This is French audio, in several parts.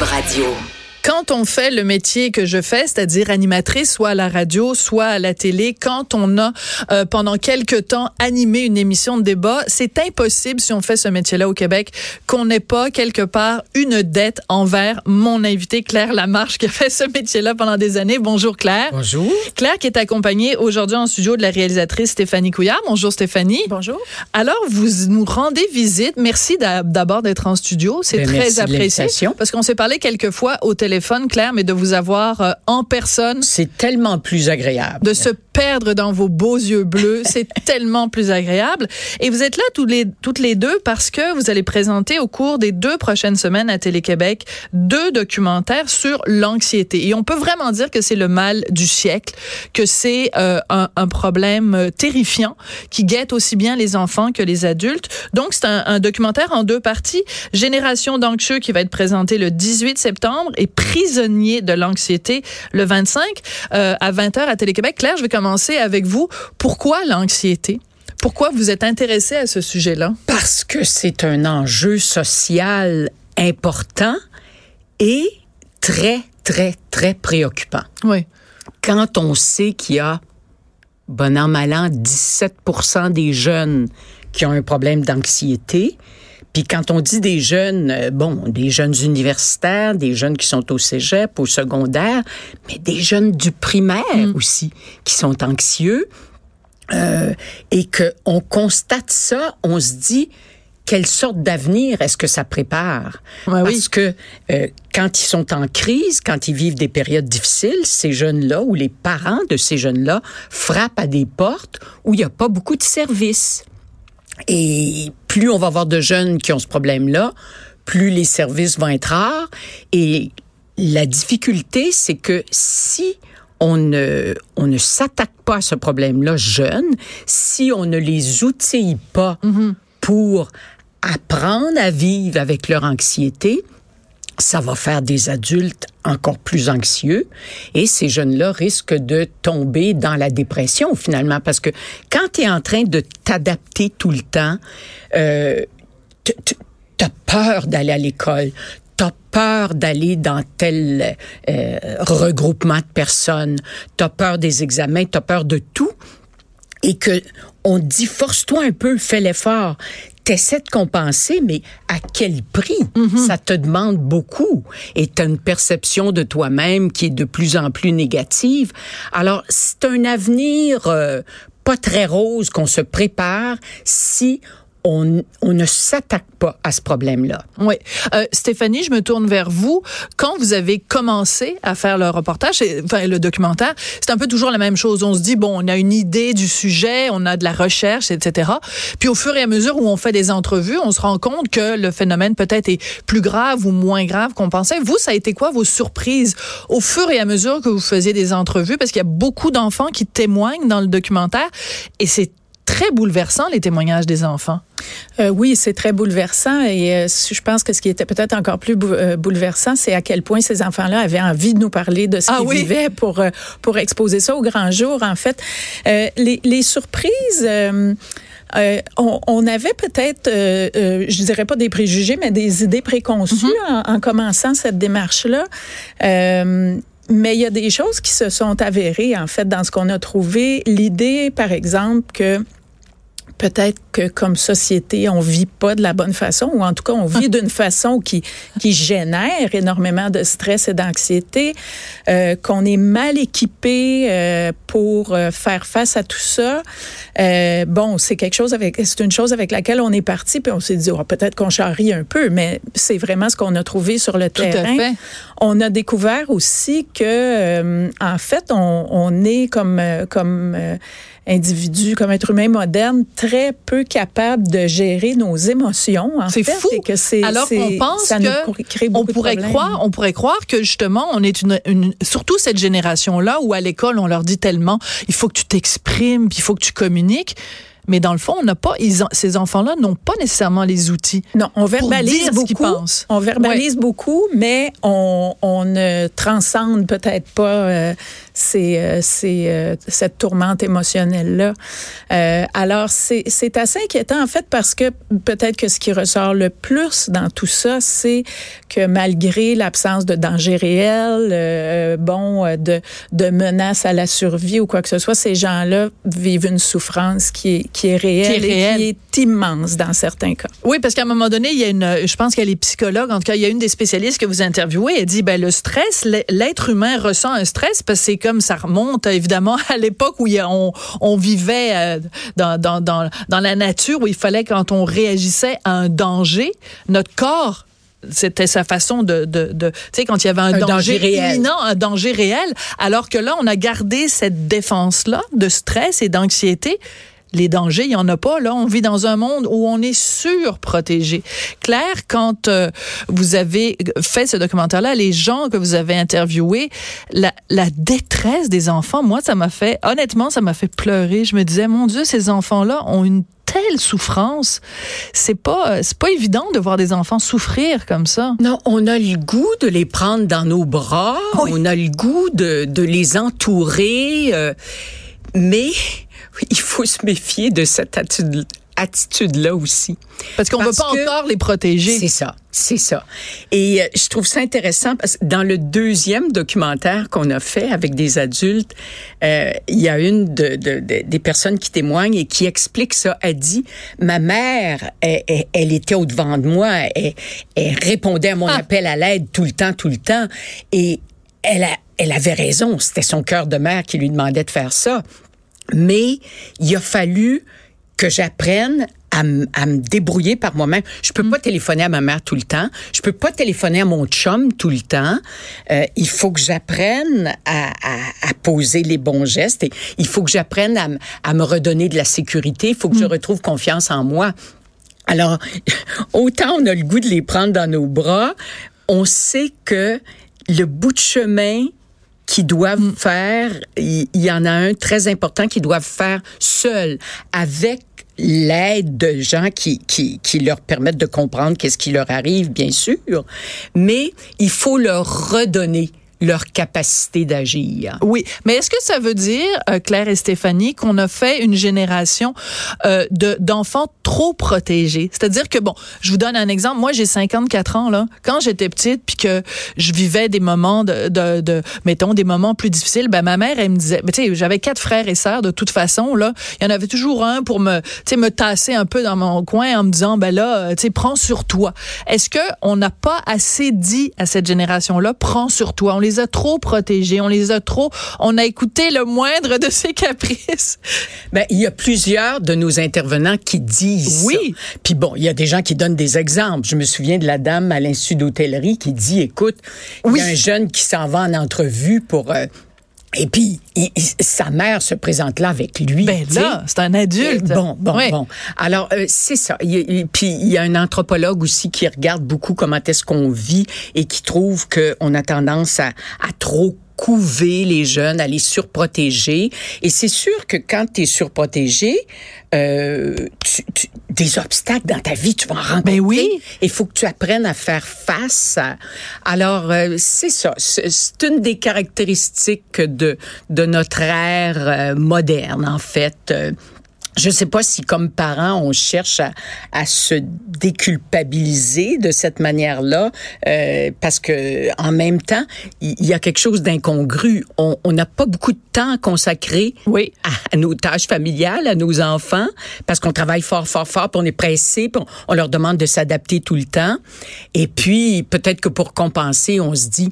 Radio. Quand on fait le métier que je fais, c'est-à-dire animatrice, soit à la radio, soit à la télé, quand on a euh, pendant quelque temps animé une émission de débat, c'est impossible si on fait ce métier-là au Québec qu'on n'ait pas quelque part une dette envers mon invité Claire Lamarche qui a fait ce métier-là pendant des années. Bonjour Claire. Bonjour. Claire qui est accompagnée aujourd'hui en studio de la réalisatrice Stéphanie Couillard. Bonjour Stéphanie. Bonjour. Alors vous nous rendez visite. Merci d'abord d'être en studio. C'est Ben, très apprécié parce qu'on s'est parlé quelques fois au téléphone, Claire, mais de vous avoir euh, en personne, C'est tellement plus agréable. de se perdre dans vos beaux yeux bleus, c'est tellement plus agréable. Et vous êtes là tous les, toutes les deux parce que vous allez présenter au cours des deux prochaines semaines à Télé-Québec deux documentaires sur l'anxiété. Et on peut vraiment dire que c'est le mal du siècle, que c'est euh, un, un problème euh, terrifiant qui guette aussi bien les enfants que les adultes. Donc, c'est un, un documentaire en deux parties. Génération d'anxieux qui va être présenté le 18 septembre et prisonnier de l'anxiété le 25 euh, à 20h à Télé-Québec. Claire, je vais commencer avec vous. Pourquoi l'anxiété? Pourquoi vous êtes intéressée à ce sujet-là? Parce que c'est un enjeu social important et très, très, très préoccupant. Oui. Quand on sait qu'il y a, bon an, mal an, 17% des jeunes qui ont un problème d'anxiété, puis quand on dit des jeunes, euh, bon, des jeunes universitaires, des jeunes qui sont au cégep, au secondaire, mais des jeunes du primaire aussi, qui sont anxieux, euh, et que on constate ça, on se dit quelle sorte d'avenir est-ce que ça prépare? Ouais, oui. Parce que euh, quand ils sont en crise, quand ils vivent des périodes difficiles, ces jeunes-là ou les parents de ces jeunes-là frappent à des portes où il n'y a pas beaucoup de services. Et plus on va avoir de jeunes qui ont ce problème-là, plus les services vont être rares. Et la difficulté, c'est que si on ne, on ne s'attaque pas à ce problème-là jeune, si on ne les outille pas pour apprendre à vivre avec leur anxiété, ça va faire des adultes encore plus anxieux et ces jeunes-là risquent de tomber dans la dépression finalement parce que quand tu es en train de t'adapter tout le temps, euh, t- t- t'as peur d'aller à l'école, t'as peur d'aller dans tel euh, regroupement de personnes, t'as peur des examens, t'as peur de tout et que on dit force-toi un peu, fais l'effort. T'essaies de compenser, mais à quel prix? Ça te demande beaucoup. Et tu as une perception de toi-même qui est de plus en plus négative. Alors, c'est un avenir euh, pas très rose qu'on se prépare si on, on ne s'attaque pas à ce problème-là. Oui. Euh, Stéphanie, je me tourne vers vous. Quand vous avez commencé à faire le reportage, enfin le documentaire, c'est un peu toujours la même chose. On se dit, bon, on a une idée du sujet, on a de la recherche, etc. Puis au fur et à mesure où on fait des entrevues, on se rend compte que le phénomène peut-être est plus grave ou moins grave qu'on pensait. Vous, ça a été quoi vos surprises au fur et à mesure que vous faisiez des entrevues? Parce qu'il y a beaucoup d'enfants qui témoignent dans le documentaire et c'est très bouleversant, les témoignages des enfants. Euh, oui, c'est très bouleversant et euh, je pense que ce qui était peut-être encore plus bou- euh, bouleversant, c'est à quel point ces enfants-là avaient envie de nous parler de ce Ah qu'ils oui? vivaient pour pour exposer ça au grand jour. En fait, les, les surprises. euh, on, on avait peut-être, euh, euh, je dirais pas des préjugés, mais des idées préconçues en, en commençant cette démarche-là. Mais il y a des choses qui se sont avérées, en fait, dans ce qu'on a trouvé. L'idée, par exemple, que peut-être que comme société, on vit pas de la bonne façon, ou en tout cas, on vit d'une façon qui, qui génère énormément de stress et d'anxiété, euh, qu'on est mal équipé euh, pour euh, faire face à tout ça. Euh, bon, c'est quelque chose avec, c'est une chose avec laquelle on est parti, puis on s'est dit, oh, peut-être qu'on charrie un peu, mais c'est vraiment ce qu'on a trouvé sur le Tout à terrain. fait. On a découvert aussi que, euh, en fait, on, on est comme, euh, comme euh, individu, comme être humain moderne, très peu capable de gérer nos émotions. C'est fou. que Alors qu'on pense ça que nous crée on pourrait croire, on pourrait croire que justement on est une, une surtout cette génération là où à l'école on leur dit tellement il faut que tu t'exprimes, il faut que tu communiques. Mais dans le fond, on n'a pas, ils ont- ces enfants-là n'ont pas nécessairement les outils. Non, on pour verbalise dire beaucoup. On verbalise beaucoup, mais on, on ne transcende peut-être pas euh, ces, euh, ces, euh, cette tourmente émotionnelle-là. Alors, c'est assez inquiétant, en fait, parce que peut-être que ce qui ressort le plus dans tout ça, c'est que malgré l'absence de danger réel, bon, de, de menaces à la survie ou quoi que ce soit, ces gens-là vivent une souffrance qui est, qui est réelle Qui est et qui est immense dans certains cas. Oui, parce qu'à un moment donné, il y a une, je pense qu'elle est psychologue, en tout cas, il y a une des spécialistes que vous interviewez, elle dit, ben, le stress, l'être humain ressent un stress parce que c'est comme ça remonte, évidemment, à l'époque où on, on vivait euh, dans, dans, dans, dans la nature, où il fallait, quand on réagissait à un danger, notre corps c'était sa façon de, de, de tu sais, quand il y avait un, Un danger réel. imminent, un danger réel, alors que là, on a gardé cette défense-là de stress et d'anxiété. Les dangers, il n'y en a pas. Là, on vit dans un monde où on est surprotégé. Claire, quand euh, vous avez fait ce documentaire-là, les gens que vous avez interviewés, la, la détresse des enfants, moi, ça m'a fait, honnêtement, ça m'a fait pleurer. Je me disais, mon Dieu, ces enfants-là ont une telle souffrance. C'est pas, c'est pas évident de voir des enfants souffrir comme ça. Non, on a le goût de les prendre dans nos bras, Oui. on a le goût de, de les entourer, euh, mais il faut se méfier de cette attitude, attitude-là aussi. Parce qu'on veut Parce pas que encore les protéger. C'est ça, c'est ça. Et euh, je trouve ça intéressant parce que dans le deuxième documentaire qu'on a fait avec des adultes, euh, il y a une de, de- de- des personnes qui témoignent et qui explique ça. Elle dit, ma mère, elle, elle- elle était au devant de moi, elle, elle répondait à mon Ah. appel à l'aide tout le temps, tout le temps, et elle, a- elle avait raison. C'était son cœur de mère qui lui demandait de faire ça. Mais il a fallu que j'apprenne à, à me débrouiller par moi-même. Je peux pas téléphoner à ma mère tout le temps. Je peux pas téléphoner à mon chum tout le temps. Euh, il faut que j'apprenne à, à- à poser les bons gestes. Et il faut que j'apprenne à, me redonner de la sécurité. Il faut que je retrouve confiance en moi. Alors, autant on a le goût de les prendre dans nos bras, on sait que le bout de chemin qu'ils doivent faire, il y, en a un très important qu'ils doivent faire seuls, avec l'aide de gens qui, qui, qui leur permettent de comprendre qu'est-ce qui leur arrive, bien sûr, mais il faut leur redonner leur capacité d'agir. Oui, mais est-ce que ça veut dire, euh, Claire et Stéphanie, qu'on a fait une génération euh, de d'enfants trop protégés? C'est-à-dire que bon, je vous donne un exemple. Moi, j'ai 54 ans là. Quand j'étais petite, puis que je vivais des moments de, de, de mettons des moments plus difficiles, ben ma mère elle me disait, tu sais, j'avais quatre frères et sœurs de toute façon là. Il y en avait toujours un pour me, tu sais, me tasser un peu dans mon coin en me disant, ben là, euh, tu sais, prends sur toi. Est-ce que on n'a pas assez dit à cette génération là, prends sur toi? A trop protégés, on les a trop, on a écouté le moindre de ses caprices. Ben, il y a plusieurs de nos intervenants qui disent Oui. ça. Puis bon, il y a des gens qui donnent des exemples. Je me souviens de la dame à l'Institut d'hôtellerie qui dit, écoute, il y a un jeune qui s'en va en entrevue pour... euh, et puis, il- il- sa mère se présente là avec lui. Ben là, c'est un adulte. Bon, bon, bon. Alors, euh, c'est ça. Il puis, il y a un anthropologue aussi qui regarde beaucoup comment est-ce qu'on vit et qui trouve qu'on a tendance à, à trop couver les jeunes, à les surprotéger. Et c'est sûr que quand tu es surprotégé, euh, tu- tu- des obstacles dans ta vie, tu vas en rencontrer. Ben oui. Il faut que tu apprennes à faire face. à- Alors, euh, c'est ça. C'est une des caractéristiques de, de notre ère euh, moderne, en fait. Je ne sais pas si, comme parents, on cherche à, à se déculpabiliser de cette manière-là, euh, parce que en même temps, il y, a quelque chose d'incongru. On n'a pas beaucoup de temps à consacrer Oui. à, à nos tâches familiales, à nos enfants, parce qu'on travaille fort, fort, fort, puis on est pressé, puis on, on leur demande de s'adapter tout le temps. Et puis, peut-être que pour compenser, on se dit,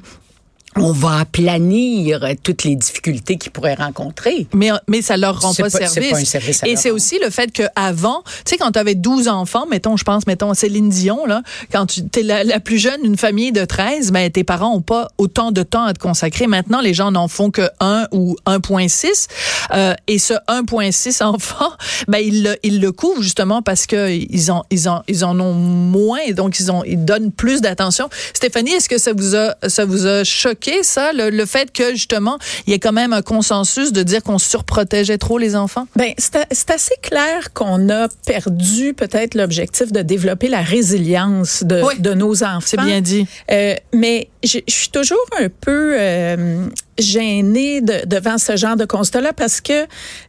on va aplanir toutes les difficultés qu'ils pourraient rencontrer. Mais, mais ça leur rend pas, service. pas un service à Et c'est aussi le fait que avant, tu sais, quand tu avais 12 enfants, mettons, je pense, mettons, Céline Dion, là, quand tu es la, la plus jeune d'une famille de 13, ben, tes parents ont pas autant de temps à te consacrer. Maintenant, les gens n'en font que 1 ou 1.6. Euh, et ce 1.6 enfants, ben, ils le, ils le couvrent justement parce que ils en, ils en, ils en ont moins, et donc ils ont, ils donnent plus d'attention. Stéphanie, est-ce que ça vous a, ça vous a choqué, ça, le, le fait que, justement, il y ait quand même un consensus de dire qu'on surprotégeait trop les enfants? Ben, c'est assez clair qu'on a perdu peut-être l'objectif de développer la résilience de, Oui. de nos enfants. C'est bien dit. Euh, mais je, je suis toujours un peu, euh, gênée de, devant ce genre de constat-là parce que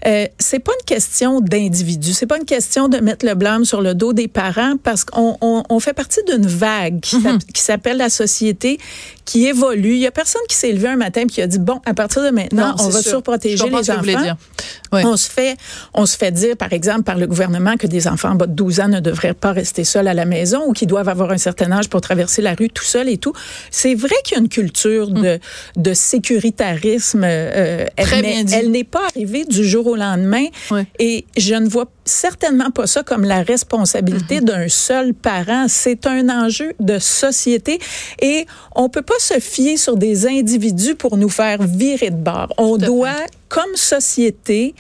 euh, c'est pas une question d'individu, c'est pas une question de mettre le blâme sur le dos des parents parce qu'on on, on fait partie d'une vague qui Mhm. s'appelle la société qui évolue. Il y a personne qui s'est levé un matin et qui a dit bon, à partir de maintenant, Non, on va sûr. surprotéger les enfants. On se fait, on se fait dire, par exemple, par le gouvernement que des enfants en bas de 12 ans ne devraient pas rester seuls à la maison ou qu'ils doivent avoir un certain âge pour traverser la rue tout seul et tout. C'est vrai qu'il y a une culture de, de sécuritarisme. euh, elle, Très mais bien dit. elle n'est pas arrivée du jour au lendemain. Et je ne vois certainement pas ça comme la responsabilité Mm-hmm. d'un seul parent. C'est un enjeu de société et on peut pas se fier sur des individus pour nous faire virer de bord. On doit, comme société,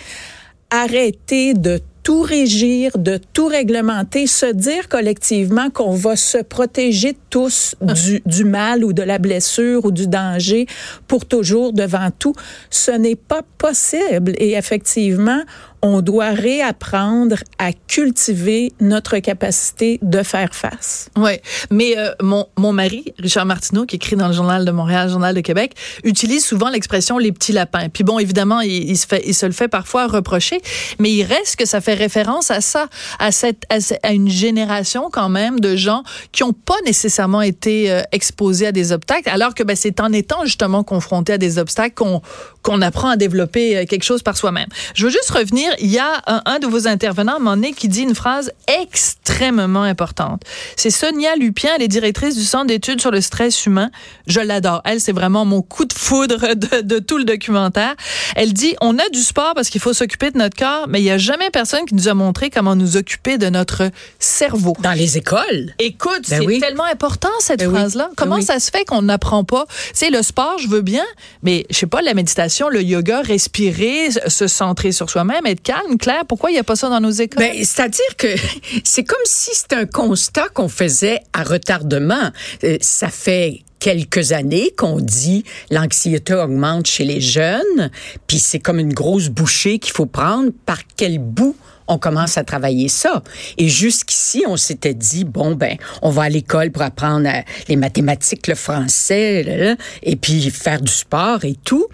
arrêter de tout régir, de tout réglementer, se dire collectivement qu'on va se protéger tous du, du mal ou de la blessure ou du danger pour toujours devant tout. Ce n'est pas possible. Et effectivement, on doit réapprendre à cultiver notre capacité de faire face. Ouais, mais euh, mon mon mari Richard Martineau qui écrit dans le journal de Montréal, journal de Québec, utilise souvent l'expression les petits lapins. Puis bon, évidemment, il, se fait il se le fait parfois reprocher, mais il reste que ça fait référence à ça, à cette à, à une génération quand même de gens qui ont pas nécessairement été euh, exposés à des obstacles alors que ben c'est en étant justement confrontés à des obstacles qu'on qu'on apprend à développer euh, quelque chose par soi-même. Je veux juste revenir, il y a un, un de vos intervenants donné qui dit une phrase extrêmement importante. C'est Sonia Lupien, elle est directrice du Centre d'études sur le stress humain. Je l'adore. Elle, c'est vraiment mon coup de foudre de, de tout le documentaire. Elle dit, on a du sport parce qu'il faut s'occuper de notre corps, mais il n'y a jamais personne qui nous a montré comment nous occuper de notre cerveau. Dans les écoles? Écoute, Ben c'est oui. tellement important cette Ben oui. phrase-là. Ben Comment oui. ça se fait qu'on n'apprend pas? C'est le sport, je veux bien, mais je sais pas la méditation, le yoga, respirer, se centrer sur soi-même, être calme. Claire, pourquoi il y a pas ça dans nos écoles? Ben, c'est-à-dire que c'est comme si c'était un constat qu'on faisait à retardement. Euh, ça fait quelques années qu'on dit l'anxiété augmente chez les jeunes, puis c'est comme une grosse bouchée qu'il faut prendre. Par quel bout on commence à travailler ça? Et jusqu'ici, on s'était dit, bon, ben, on va à l'école pour apprendre euh, les mathématiques, le français, et puis faire du sport et tout.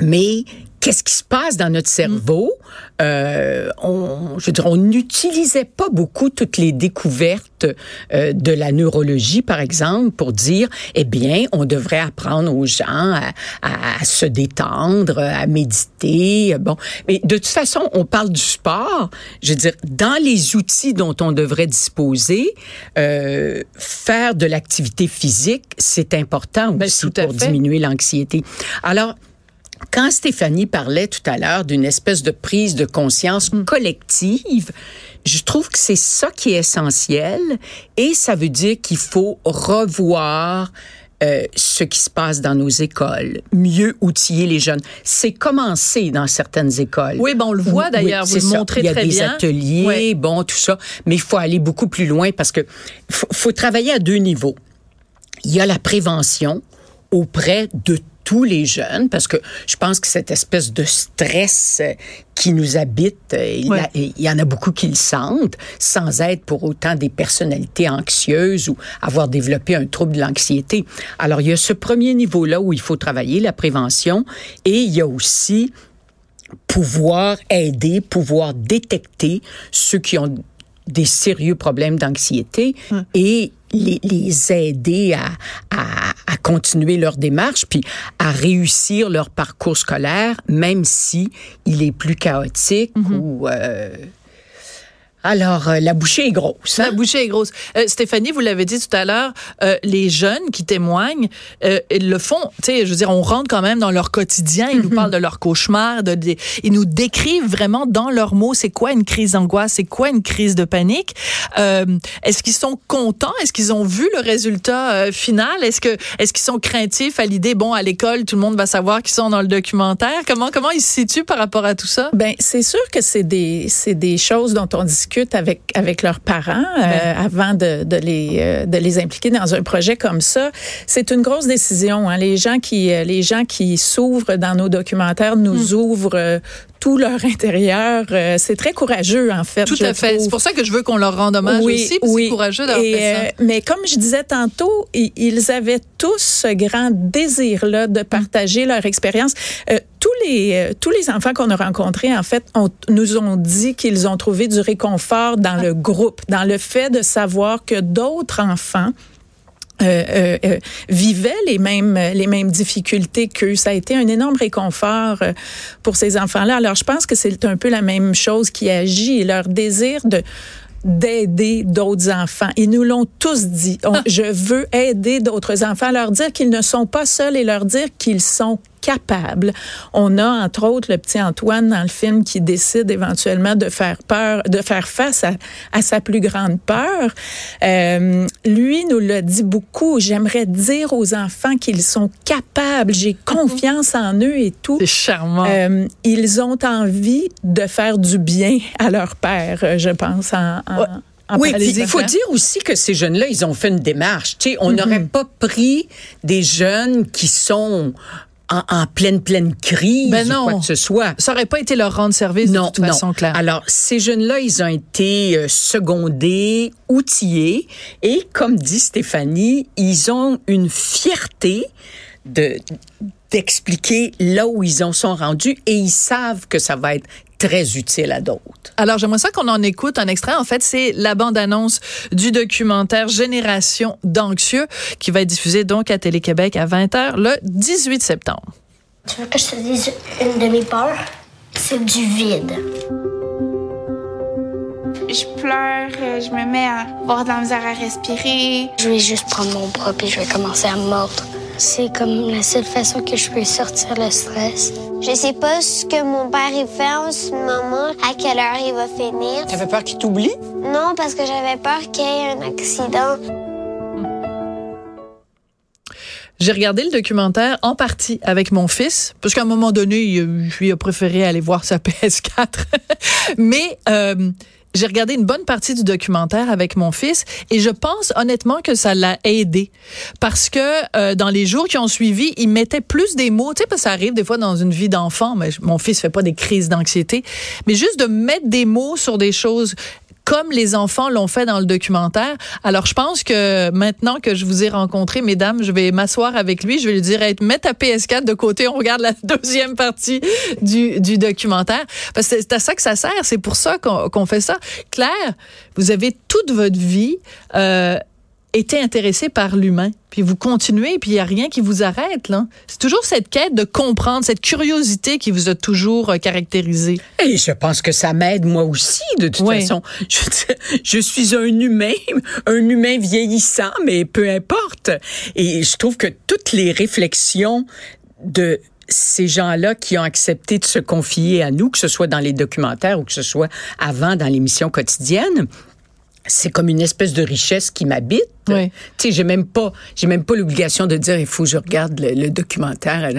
Mais qu'est-ce qui se passe dans notre cerveau? Euh, on, je veux dire, on n'utilisait pas beaucoup toutes les découvertes euh, de la neurologie, par exemple, pour dire, eh bien, on devrait apprendre aux gens à, à- à se détendre, à méditer. Bon, mais de toute façon, on parle du sport. Je veux dire, dans les outils dont on devrait disposer, euh, faire de l'activité physique, c'est important Ben, aussi pour fait. diminuer l'anxiété. Alors, quand Stéphanie parlait tout à l'heure d'une espèce de prise de conscience Mm. collective, je trouve que c'est ça qui est essentiel et ça veut dire qu'il faut revoir euh, ce qui se passe dans nos écoles, mieux outiller les jeunes. C'est commencé dans certaines écoles. Oui, ben on le voit Oui, d'ailleurs, vous c'est le ça. montrez Il y a très des bien. ateliers, bon, tout ça, mais il faut aller beaucoup plus loin parce que faut, faut travailler à deux niveaux. Il y a la prévention auprès de tous les jeunes, parce que je pense que cette espèce de stress euh, qui nous habite, euh, il, Ouais. a- il y en a beaucoup qui le sentent, sans être pour autant des personnalités anxieuses ou avoir développé un trouble de l'anxiété. Alors, il y a ce premier niveau-là où il faut travailler, la prévention, et il y a aussi pouvoir aider, pouvoir détecter ceux qui ont des sérieux problèmes d'anxiété et les, les aider à, à, à continuer leur démarche puis à réussir leur parcours scolaire, même si il est plus chaotique ou euh, alors euh, la bouchée est grosse. La hein? bouchée est grosse. Euh, Stéphanie, vous l'avez dit tout à l'heure, euh, les jeunes qui témoignent, euh, ils le font. Tu sais, je veux dire, on rentre quand même dans leur quotidien. Ils nous parlent de leurs cauchemars, de, de- ils nous décrivent vraiment dans leurs mots. C'est quoi une crise d'angoisse C'est quoi une crise de panique Euh, Est-ce qu'ils sont contents? Est-ce qu'ils ont vu le résultat euh, final? Est-ce que est-ce qu'ils sont craintifs à l'idée Bon, à l'école, tout le monde va savoir qu'ils sont dans le documentaire? Comment comment ils se situent par rapport à tout ça? Ben, c'est sûr que c'est des, c'est des choses dont on discute discutent avec avec leurs parents euh, avant de, de les euh, de les impliquer dans un projet comme ça. C'est une grosse décision. Hein. Les gens qui les gens qui s'ouvrent dans nos documentaires nous hmm. ouvrent tout leur intérieur. c'est très courageux, en fait. Tout à fait. C'est pour ça que je veux qu'on leur rende hommage oui, aussi. Oui. C'est courageux d'avoir fait ça. mais comme je disais tantôt, ils avaient tous ce grand désir-là de partager leur expérience. Tous les tous les enfants qu'on a rencontrés, en fait, on, nous ont dit qu'ils ont trouvé du réconfort dans le groupe, dans le fait de savoir que d'autres enfants euh, euh, euh, vivaient les mêmes les mêmes difficultés qu'eux. Ça a été un énorme réconfort pour ces enfants-là. Alors je pense que c'est un peu la même chose qui agit, leur désir de d'aider d'autres enfants. Ils nous l'ont tous dit. Ah. je veux aider d'autres enfants, leur dire qu'ils ne sont pas seuls et leur dire qu'ils sont On a entre autres le petit Antoine dans le film qui décide éventuellement de faire peur, de faire face à, sa plus grande peur. Euh, lui nous l'a dit beaucoup. J'aimerais dire aux enfants qu'ils sont capables. J'ai confiance en eux et tout. C'est charmant. Euh, ils ont envie de faire du bien à leur père, je pense. En, oui, il faut dire aussi que ces jeunes-là, ils ont fait une démarche. Tu sais, on mm-hmm. n'aurait pas pris des jeunes qui sont en, pleine, pleine crise ben non. ou quoi que ce soit. Ça aurait pas été leur rendre service de toute façon, claire. Alors, ces jeunes-là, ils ont été euh, secondés, outillés, et comme dit Stéphanie, ils ont une fierté de d'expliquer là où ils en sont rendus et ils savent que ça va être très utile à d'autres. Alors, j'aimerais ça qu'on en écoute un extrait. En fait, c'est la bande-annonce du documentaire Génération d'anxieux qui va être diffusé donc à Télé-Québec à 20h le 18 septembre. Tu veux que je te dise une de mes peurs? C'est du vide. Je pleure, je me mets à avoir de la misère à respirer. Je vais juste prendre mon bras et je vais commencer à mordre. C'est comme la seule façon que je peux sortir le stress. Je sais pas ce que mon père il fait en ce moment, à quelle heure il va finir. T'avais peur qu'il t'oublie? Non, parce que j'avais peur qu'il y ait un accident. J'ai regardé le documentaire en partie avec mon fils, parce qu'à un moment donné, il, lui a préféré aller voir sa PS4. Mais euh, j'ai regardé une bonne partie du documentaire avec mon fils et je pense honnêtement que ça l'a aidé parce que euh, dans les jours qui ont suivi, il mettait plus des mots. Tu sais, parce que ça arrive des fois dans une vie d'enfant, mais mon fils fait pas des crises d'anxiété, mais juste de mettre des mots sur des choses comme les enfants l'ont fait dans le documentaire. Alors, je pense que maintenant que je vous ai rencontré, mesdames, je vais m'asseoir avec lui. Je vais lui dire, hey, mets ta PS4 de côté. On regarde la deuxième partie du, du documentaire. Parce que c'est à ça que ça sert. C'est pour ça qu'on fait ça. Claire, vous avez toute votre vie euh, été intéressé par l'humain, puis vous continuez, puis il n'y a rien qui vous arrête. là. C'est toujours cette quête de comprendre, cette curiosité qui vous a toujours euh, caractérisé. Et je pense que ça m'aide moi aussi, de toute façon. Je, je, suis un humain, un humain vieillissant, mais peu importe. Et je trouve que toutes les réflexions de ces gens-là qui ont accepté de se confier à nous, que ce soit dans les documentaires ou que ce soit avant dans l'émission quotidienne, c'est comme une espèce de richesse qui m'habite. Oui. Tu sais, j'ai même pas, j'ai même pas l'obligation de dire il faut que je regarde le, documentaire.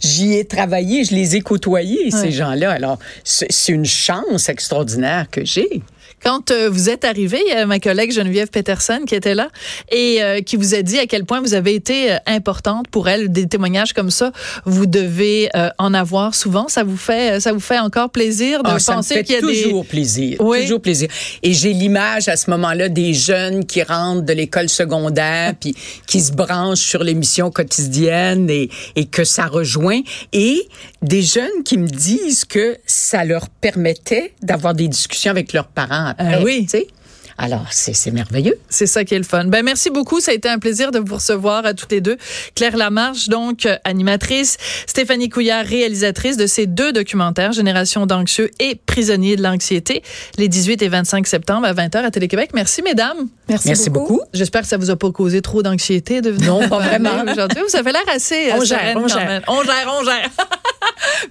J'y ai travaillé, je les ai côtoyés ces gens-là. Alors c'est une chance extraordinaire que j'ai. Quand euh, vous êtes arrivé, il y a ma collègue Geneviève Peterson qui était là et euh, qui vous a dit à quel point vous avez été euh, importante pour elle. Des témoignages comme ça, vous devez en avoir souvent. Ça vous fait, ça vous fait encore plaisir de ah, penser qu'il y a toujours plaisir, toujours plaisir. Et j'ai l'image à ce moment-là des jeunes qui rentrent de l'école secondaire puis qui se branchent sur l'émission quotidienne et, et que ça rejoint et des jeunes qui me disent que ça leur permettait d'avoir des discussions avec leurs parents euh, oui. Alors, c'est merveilleux. C'est ça qui est le fun. Ben, merci beaucoup. Ça a été un plaisir de vous recevoir à toutes les deux. Claire Lamarche, donc, animatrice. Stéphanie Couillard, réalisatrice de ces deux documentaires, Génération d'anxieux et Prisonniers de l'anxiété, les 18 et 25 septembre à 20h à Télé-Québec. Merci, mesdames. Merci, merci beaucoup. J'espère que ça vous a pas causé trop d'anxiété de venir. Non, pas vraiment. Aujourd'hui, vous avez l'air assez. On gère, on gère. On gère, on gère.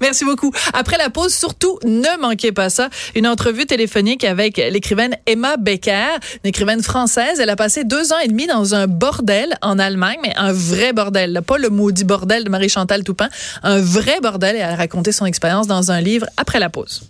Merci beaucoup. Après la pause, surtout, ne manquez pas ça. Une entrevue téléphonique avec l'écrivaine Emma Becker, une écrivaine française. Elle a passé deux ans et demi dans un bordel en Allemagne, mais un vrai bordel. Pas le maudit bordel de Marie-Chantal Toupin. Un vrai bordel. Et elle a raconté son expérience dans un livre après la pause.